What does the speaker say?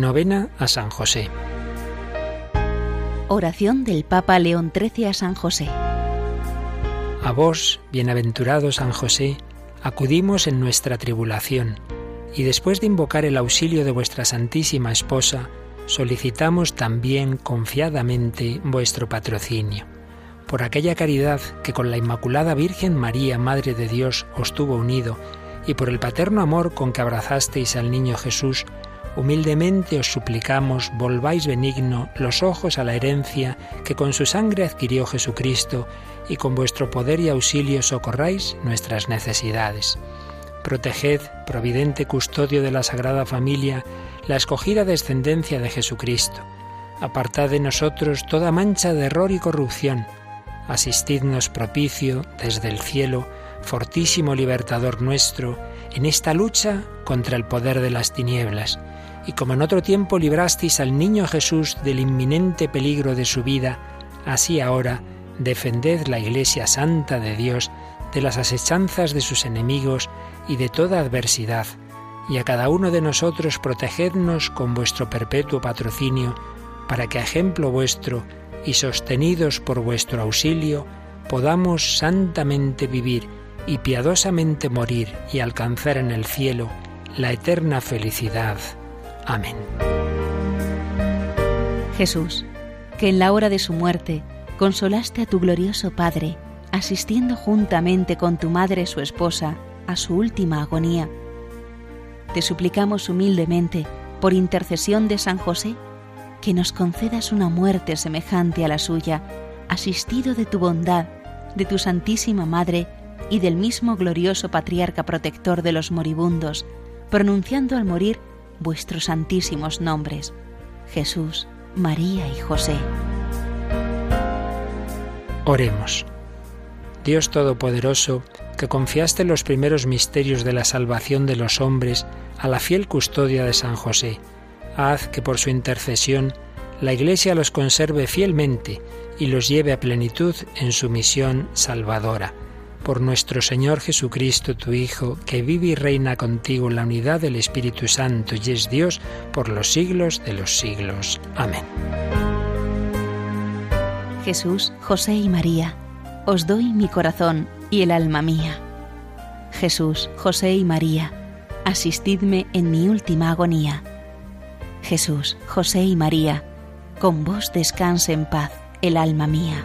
Novena a San José. Oración del Papa León XIII a San José. A vos, bienaventurado San José, acudimos en nuestra tribulación, y después de invocar el auxilio de vuestra Santísima Esposa, solicitamos también confiadamente vuestro patrocinio. Por aquella caridad que con la Inmaculada Virgen María, Madre de Dios, os tuvo unido, y por el paterno amor con que abrazasteis al niño Jesús, humildemente os suplicamos volváis benigno los ojos a la herencia que con su sangre adquirió Jesucristo, y con vuestro poder y auxilio socorráis nuestras necesidades. Proteged, providente custodio de la Sagrada Familia, la escogida descendencia de Jesucristo. Apartad de nosotros toda mancha de error y corrupción. Asistidnos propicio desde el cielo, fortísimo libertador nuestro, en esta lucha contra el poder de las tinieblas. Y como en otro tiempo librasteis al niño Jesús del inminente peligro de su vida, así ahora defended la Iglesia Santa de Dios de las asechanzas de sus enemigos y de toda adversidad y a cada uno de nosotros protegednos con vuestro perpetuo patrocinio, para que a ejemplo vuestro y sostenidos por vuestro auxilio, podamos santamente vivir y piadosamente morir y alcanzar en el cielo la eterna felicidad. Amén. Jesús, que en la hora de su muerte consolaste a tu glorioso Padre, asistiendo juntamente con tu madre su esposa a su última agonía, te suplicamos humildemente, por intercesión de San José, que nos concedas una muerte semejante a la suya, asistido de tu bondad, de tu Santísima Madre y del mismo glorioso Patriarca protector de los moribundos, pronunciando al morir vuestros santísimos nombres, Jesús, María y José. Oremos. Dios Todopoderoso, que confiaste los primeros misterios de la salvación de los hombres a la fiel custodia de San José, haz que por su intercesión la Iglesia los conserve fielmente y los lleve a plenitud en su misión salvadora. Por nuestro Señor Jesucristo, tu Hijo, que vive y reina contigo en la unidad del Espíritu Santo y es Dios por los siglos de los siglos. Amén. Jesús, José y María os doy mi corazón y el alma mía. Jesús, José y María, asistidme en mi última agonía. Jesús, José y María, con vos descanse en paz el alma mía.